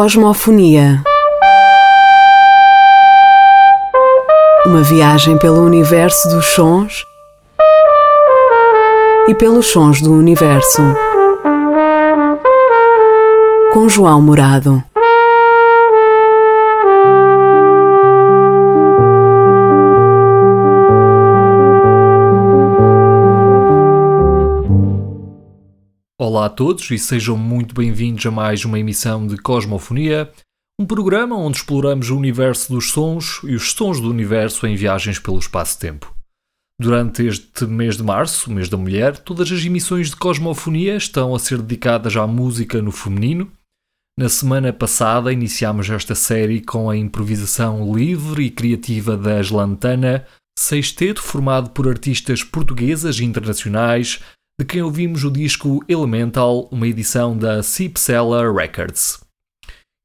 Cosmofonia. Uma viagem pelo universo dos sons e pelos sons do universo. Com João Morado. Olá a todos e sejam muito bem-vindos a mais uma emissão de Cosmofonia, um programa onde exploramos o universo dos sons e os sons do universo em viagens pelo espaço-tempo. Durante este mês de março, mês da mulher, todas as emissões de Cosmofonia estão a ser dedicadas à música no feminino. Na semana passada iniciámos esta série com a improvisação livre e criativa da Aslantana, sexteto formado por artistas portuguesas e internacionais, de quem ouvimos o disco Elemental, uma edição da Seller Records.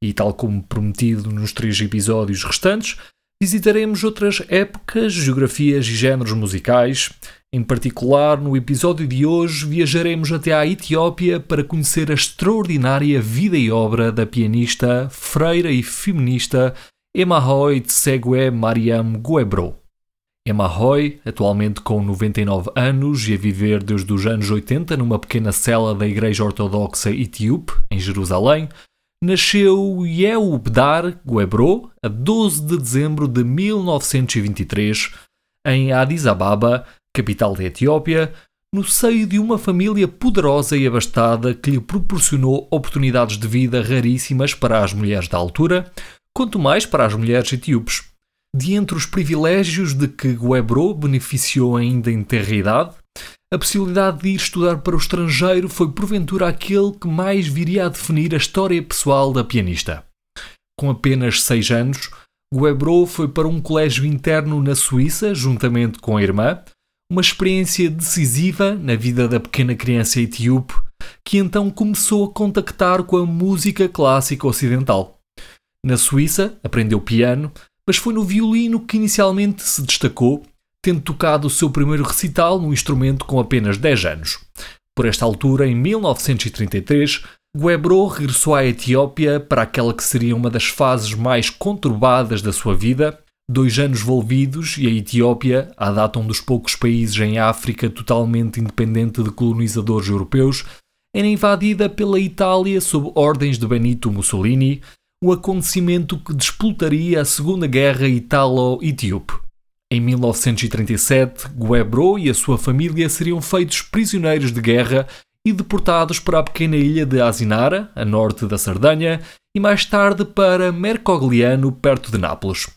E tal como prometido nos três episódios restantes, visitaremos outras épocas, geografias e géneros musicais. Em particular, no episódio de hoje, viajaremos até à Etiópia para conhecer a extraordinária vida e obra da pianista, freira e feminista Emahoy Tsegwe Mariam Guebro. Emma Roy, atualmente com 99 anos e a viver desde os anos 80 numa pequena cela da Igreja Ortodoxa Etíope, em Jerusalém, nasceu Yeubdar Guebro a 12 de dezembro de 1923 em Addis Ababa, capital da Etiópia, no seio de uma família poderosa e abastada que lhe proporcionou oportunidades de vida raríssimas para as mulheres da altura, quanto mais para as mulheres etíopes. De entre os privilégios de que Guebro beneficiou ainda em terra idade, a possibilidade de ir estudar para o estrangeiro foi porventura aquele que mais viria a definir a história pessoal da pianista. Com apenas seis anos, Guebro foi para um colégio interno na Suíça, juntamente com a irmã, uma experiência decisiva na vida da pequena criança etíope, que então começou a contactar com a música clássica ocidental. Na Suíça, aprendeu piano, mas foi no violino que inicialmente se destacou, tendo tocado o seu primeiro recital no instrumento com apenas 10 anos. Por esta altura, em 1933, Guebro regressou à Etiópia para aquela que seria uma das fases mais conturbadas da sua vida, dois anos volvidos e a Etiópia, a data um dos poucos países em África totalmente independente de colonizadores europeus, era invadida pela Itália sob ordens de Benito Mussolini, o acontecimento que despoltaria a Segunda Guerra Italo-Etíope. Em 1937, Guebro e a sua família seriam feitos prisioneiros de guerra e deportados para a pequena ilha de Asinara, a norte da Sardanha, e mais tarde para Mercogliano, perto de Nápoles.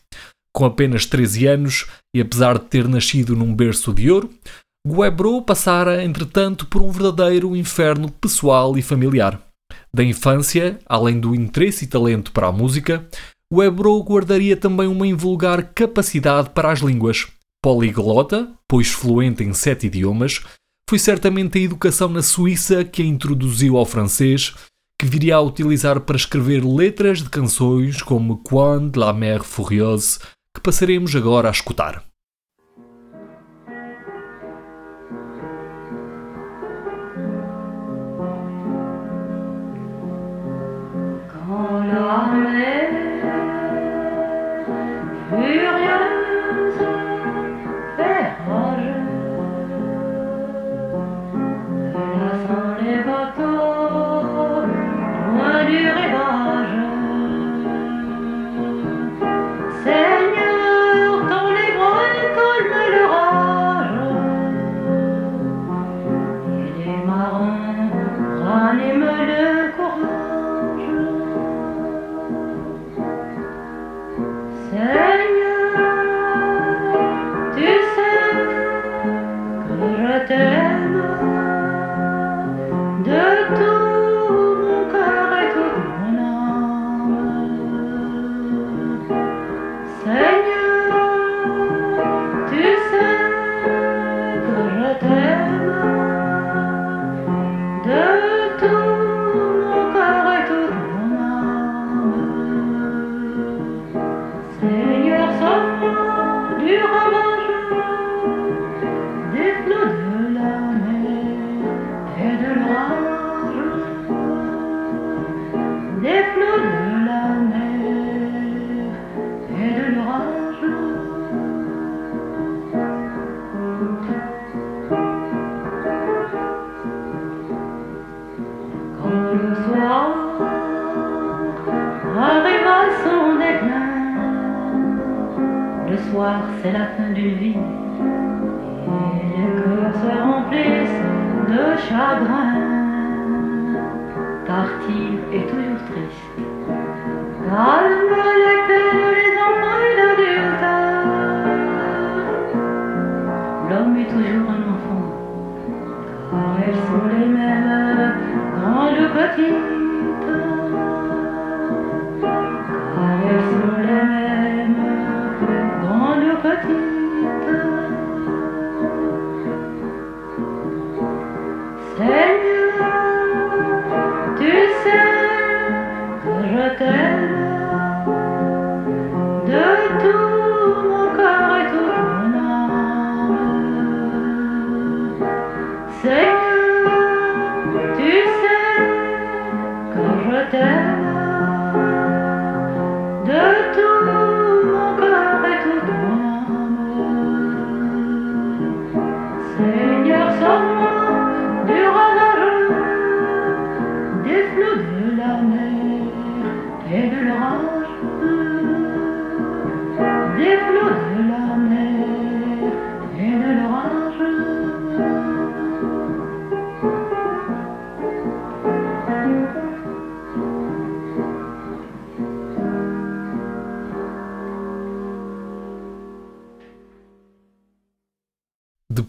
Com apenas 13 anos, e apesar de ter nascido num berço de ouro, Guebro passara, entretanto, por um verdadeiro inferno pessoal e familiar. Da infância, além do interesse e talento para a música, o guardaria também uma invulgar capacidade para as línguas. Poliglota, pois fluente em sete idiomas, foi certamente a educação na Suíça que a introduziu ao francês, que viria a utilizar para escrever letras de canções como Quand la mer furieuse, que passaremos agora a escutar.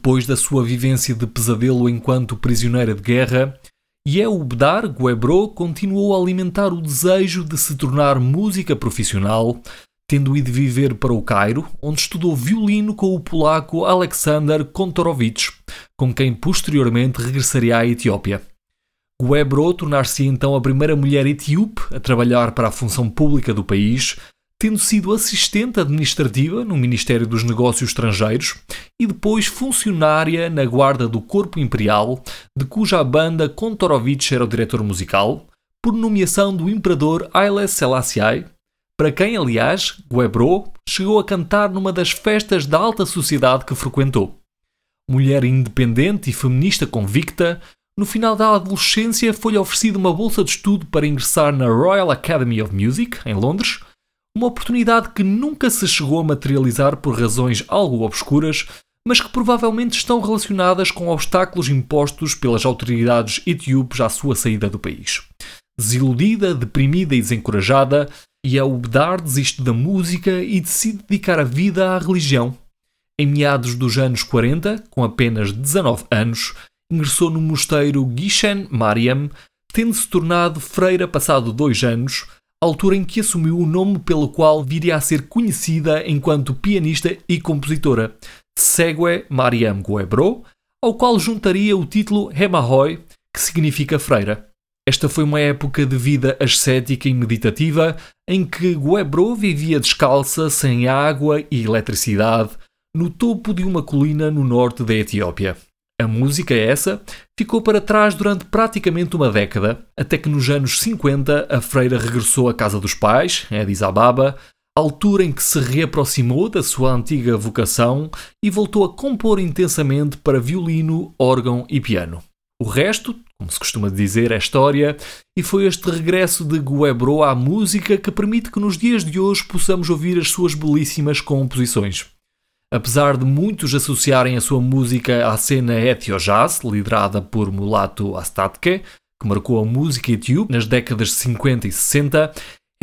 Depois da sua vivência de pesadelo enquanto prisioneira de guerra, Yeo Bedar Guebro continuou a alimentar o desejo de se tornar música profissional, tendo ido viver para o Cairo, onde estudou violino com o polaco Alexander Kontorowicz, com quem posteriormente regressaria à Etiópia. Guebro tornar-se então a primeira mulher etíope a trabalhar para a função pública do país, tendo sido assistente administrativa no Ministério dos Negócios Estrangeiros e depois funcionária na Guarda do Corpo Imperial, de cuja banda Kontorowicz era o diretor musical, por nomeação do imperador Haile Selassie, para quem, aliás, Guebro chegou a cantar numa das festas da alta sociedade que frequentou. Mulher independente e feminista convicta, no final da adolescência foi-lhe oferecida uma bolsa de estudo para ingressar na Royal Academy of Music, em Londres, uma oportunidade que nunca se chegou a materializar por razões algo obscuras, mas que provavelmente estão relacionadas com obstáculos impostos pelas autoridades etíopes à sua saída do país. Desiludida, deprimida e desencorajada, Yaubdar desiste da música e decide dedicar a vida à religião. Em meados dos anos 40, com apenas 19 anos, ingressou no mosteiro Gishen Mariam, tendo se tornado freira passado dois anos, altura em que assumiu o nome pelo qual viria a ser conhecida enquanto pianista e compositora, Segue Mariam Guebro, ao qual juntaria o título Hemahoy, que significa freira. Esta foi uma época de vida ascética e meditativa em que Guebro vivia descalça, sem água e eletricidade, no topo de uma colina no norte da Etiópia. A música essa ficou para trás durante praticamente uma década, até que nos anos 50 a freira regressou à casa dos pais, em Addis Ababa, altura em que se reaproximou da sua antiga vocação e voltou a compor intensamente para violino, órgão e piano. O resto, como se costuma dizer, é história, e foi este regresso de Guebro à música que permite que nos dias de hoje possamos ouvir as suas belíssimas composições. Apesar de muitos associarem a sua música à cena etio-jazz, liderada por Mulato Astatke, que marcou a música etíope nas décadas de 50 e 60,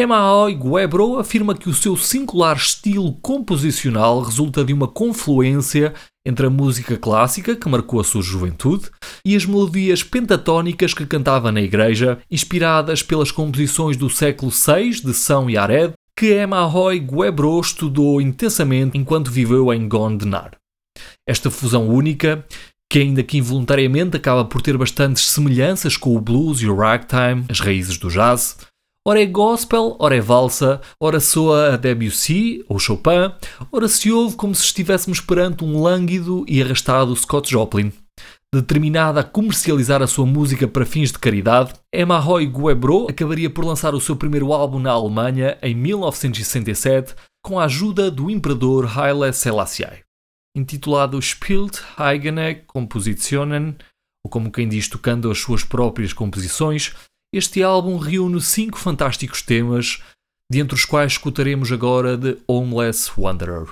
Emaoi Guebro afirma que o seu singular estilo composicional resulta de uma confluência entre a música clássica, que marcou a sua juventude, e as melodias pentatónicas que cantava na igreja, inspiradas pelas composições do século VI de São Yared, que Emahoy Guebro estudou intensamente enquanto viveu em Gondenar. Esta fusão única, que ainda que involuntariamente acaba por ter bastantes semelhanças com o blues e o ragtime, as raízes do jazz, ora é gospel, ora é valsa, ora soa a Debussy ou Chopin, ora se ouve como se estivéssemos perante um lânguido e arrastado Scott Joplin. Determinada a comercializar a sua música para fins de caridade, Emma Roy Guebro acabaria por lançar o seu primeiro álbum na Alemanha em 1967 com a ajuda do imperador Haile Selassie. Intitulado Spielt eigene Kompositionen, ou como quem diz tocando as suas próprias composições, este álbum reúne cinco fantásticos temas, dentre os quais escutaremos agora The Homeless Wanderer.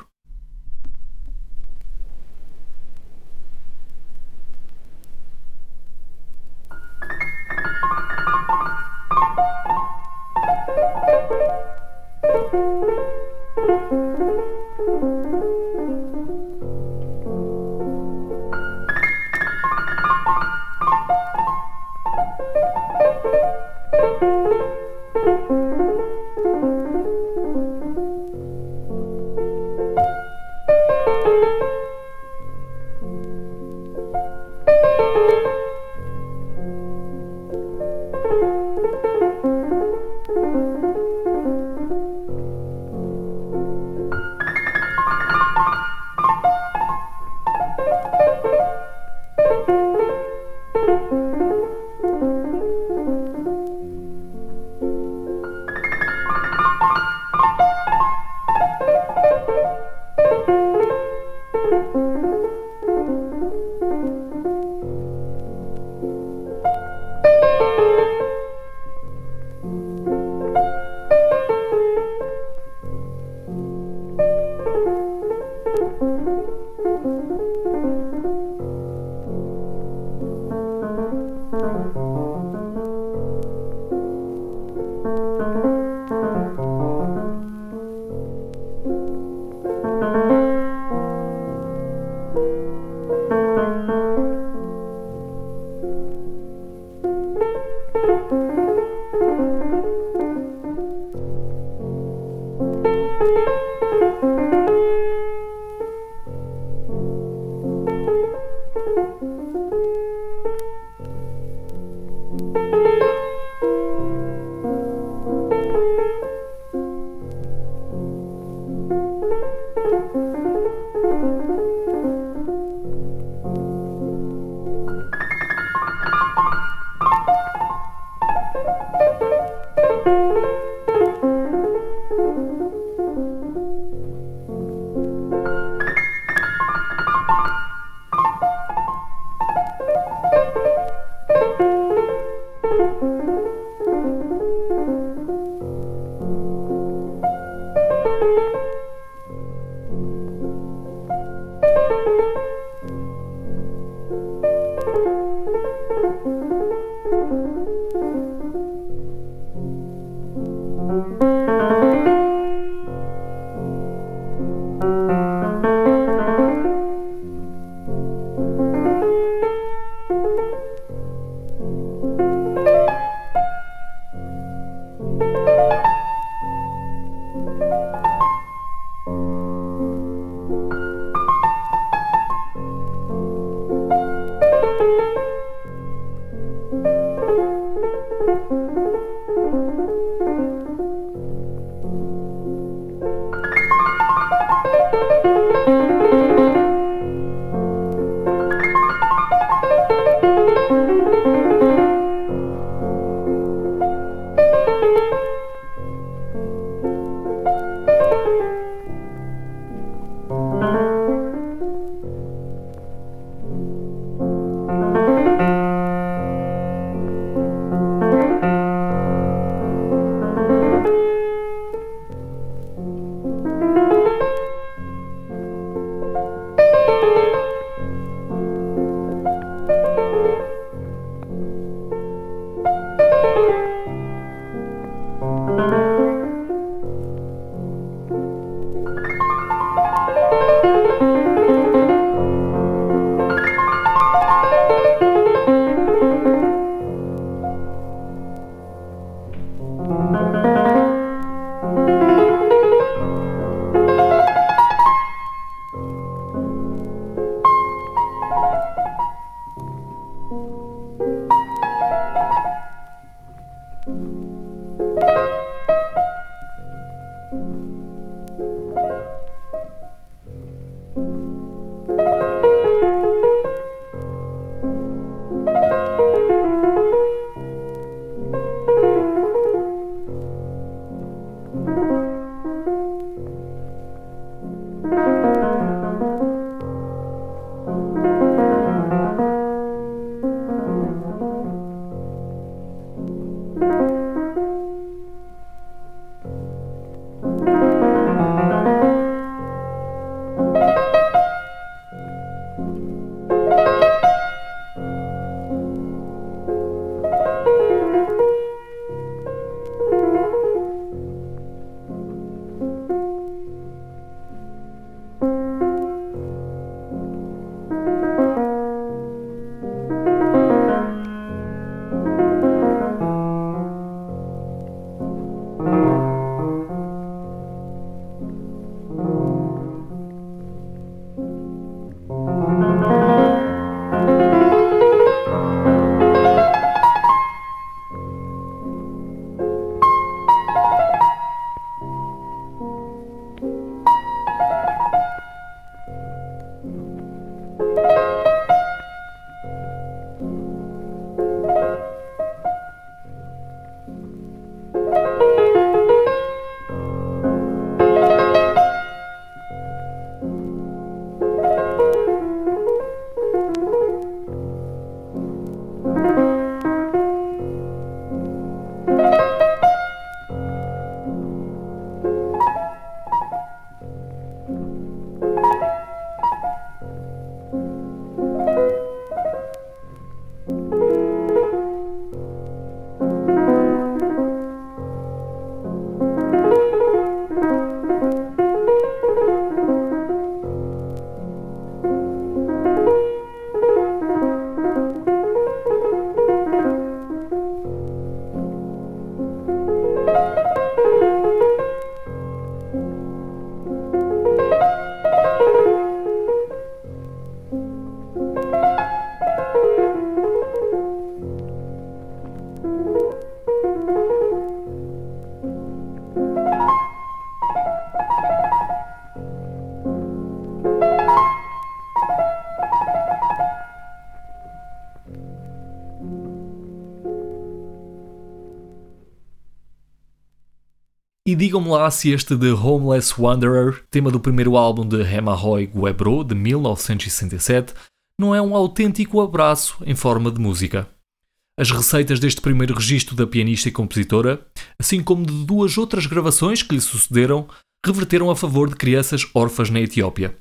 Bye. E digam-me lá se este The Homeless Wanderer, tema do primeiro álbum de Hemahoi Guebro, de 1967, não é um autêntico abraço em forma de música. As receitas deste primeiro registro da pianista e compositora, assim como de duas outras gravações que lhe sucederam, reverteram a favor de crianças órfãs na Etiópia.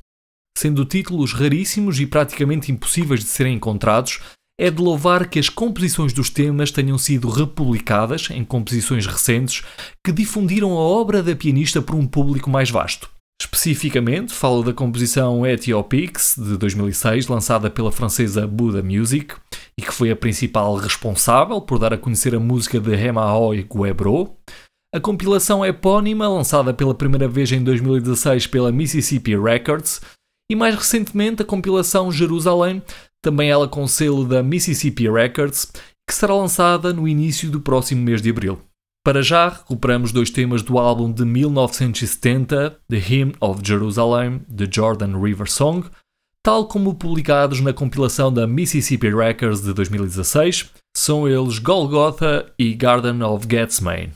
Sendo títulos raríssimos e praticamente impossíveis de serem encontrados, é de louvar que as composições dos temas tenham sido republicadas em composições recentes que difundiram a obra da pianista por um público mais vasto. Especificamente, falo da composição Ethiopics de 2006, lançada pela francesa Buddha Music, e que foi a principal responsável por dar a conhecer a música de Hemahoy Guebro. A compilação epónima, lançada pela primeira vez em 2016 pela Mississippi Records, e mais recentemente a compilação Jerusalém, também ela com selo da Mississippi Records, que será lançada no início do próximo mês de abril. Para já, recuperamos dois temas do álbum de 1970, The Hymn of Jerusalem, The Jordan River Song, tal como publicados na compilação da Mississippi Records de 2016, são eles Golgotha e Garden of Gethsemane.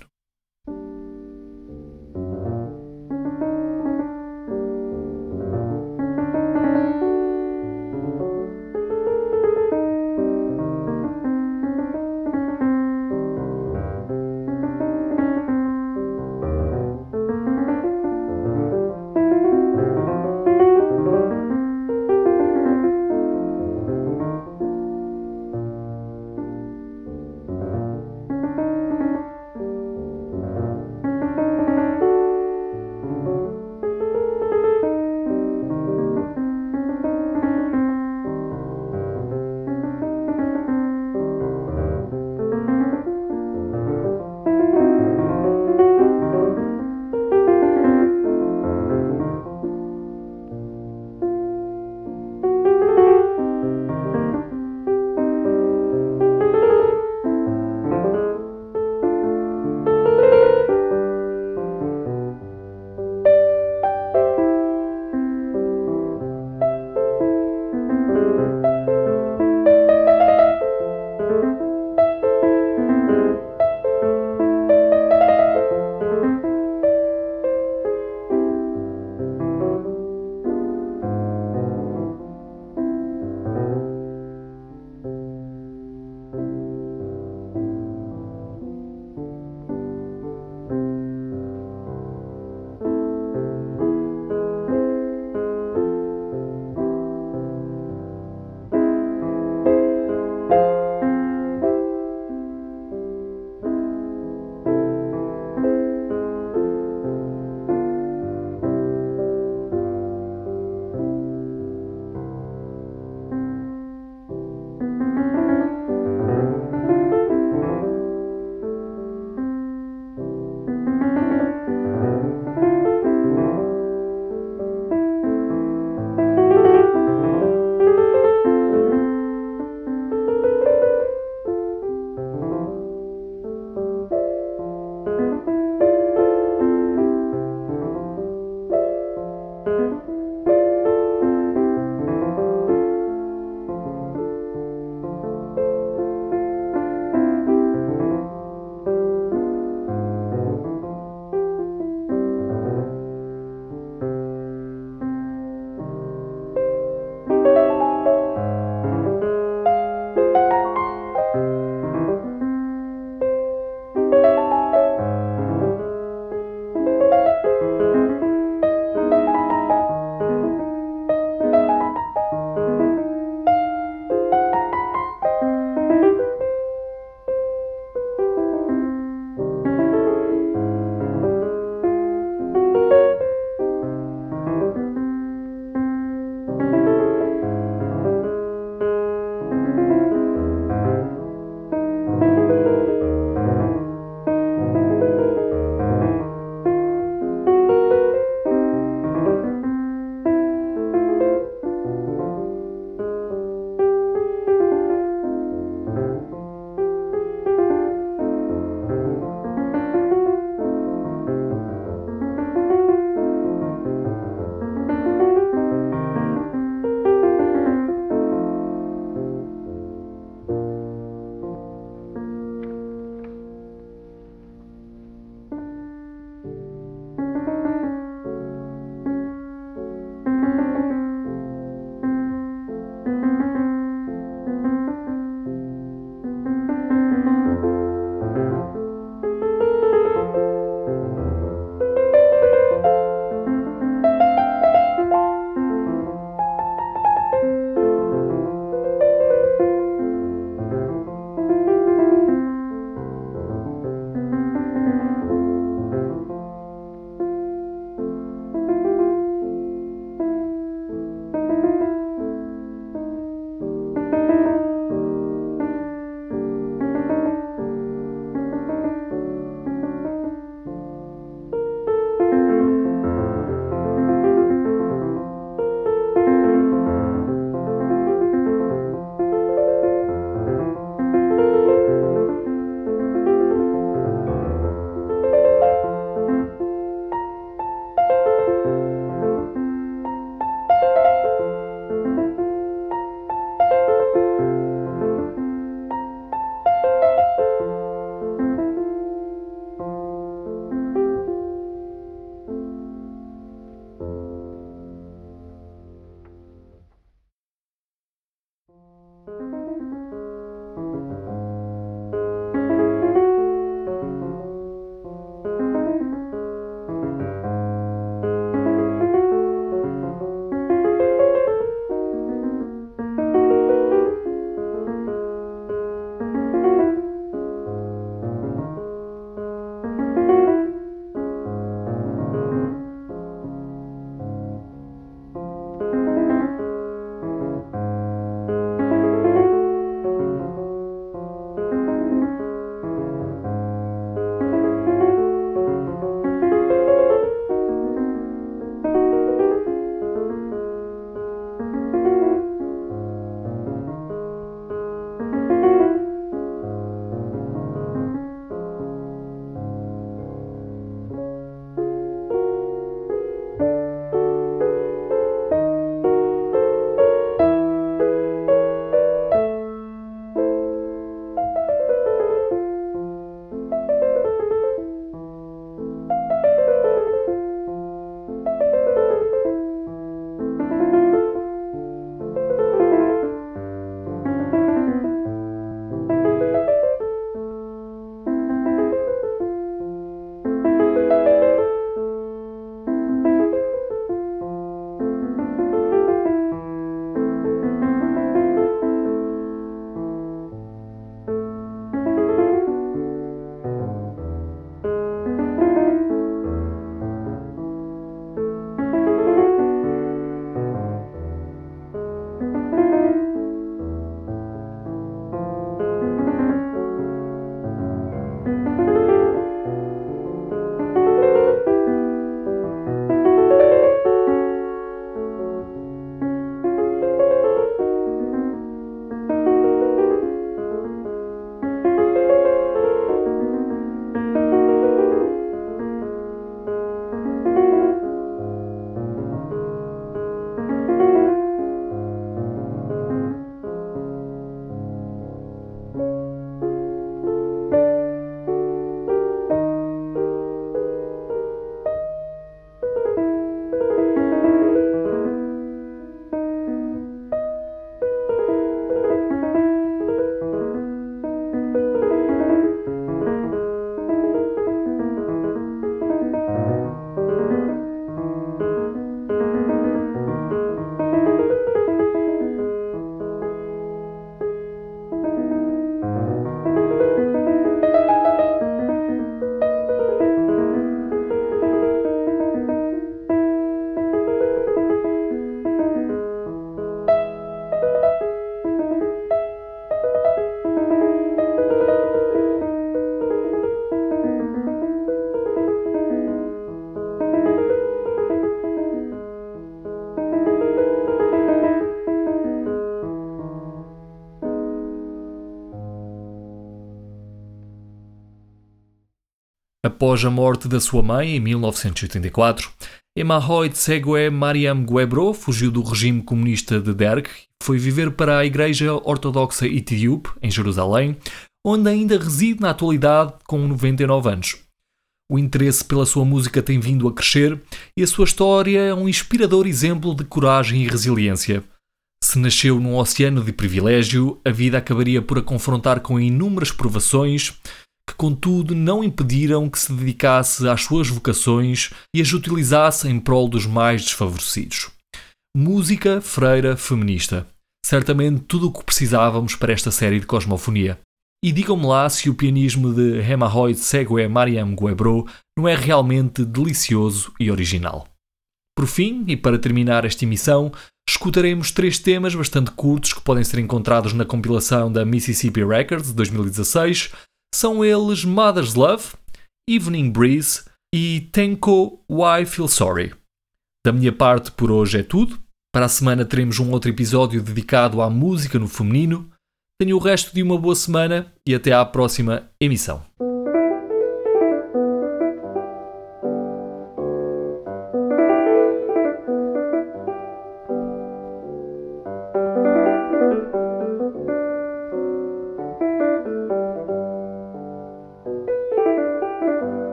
Após a morte da sua mãe, em 1984, Emahoy Tsegue Mariam Guebro fugiu do regime comunista de Derg e foi viver para a Igreja Ortodoxa Etíope, em Jerusalém, onde ainda reside na atualidade com 99 anos. O interesse pela sua música tem vindo a crescer e a sua história é um inspirador exemplo de coragem e resiliência. Se nasceu num oceano de privilégio, a vida acabaria por a confrontar com inúmeras provações que, contudo, não impediram que se dedicasse às suas vocações e as utilizasse em prol dos mais desfavorecidos. Música freira feminista. Certamente tudo o que precisávamos para esta série de cosmofonia. E digam-me lá se o pianismo de Hemahoy Segue Mariam Guebro não é realmente delicioso e original. Por fim, e para terminar esta emissão, escutaremos três temas bastante curtos que podem ser encontrados na compilação da Mississippi Records de 2016. São eles Mother's Love, Evening Breeze e Tenko Why Feel Sorry. Da minha parte, por hoje é tudo. Para a semana teremos um outro episódio dedicado à música no feminino. Tenho o resto de uma boa semana e até à próxima emissão.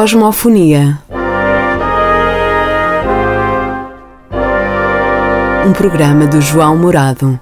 Cosmofonia. Um programa do João Morado.